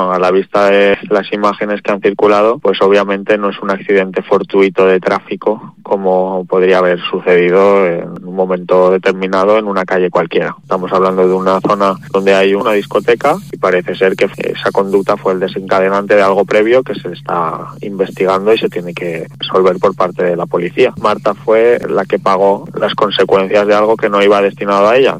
A la vista de las imágenes que han circulado, pues obviamente no es un accidente fortuito de tráfico como podría haber sucedido en un momento determinado en una calle cualquiera. Estamos hablando de una zona donde hay una discoteca y parece ser que esa conducta fue el desencadenante de algo previo que se está investigando y se tiene que resolver por parte de la policía. Marta fue la que pagó las consecuencias de algo que no iba destinado a ella.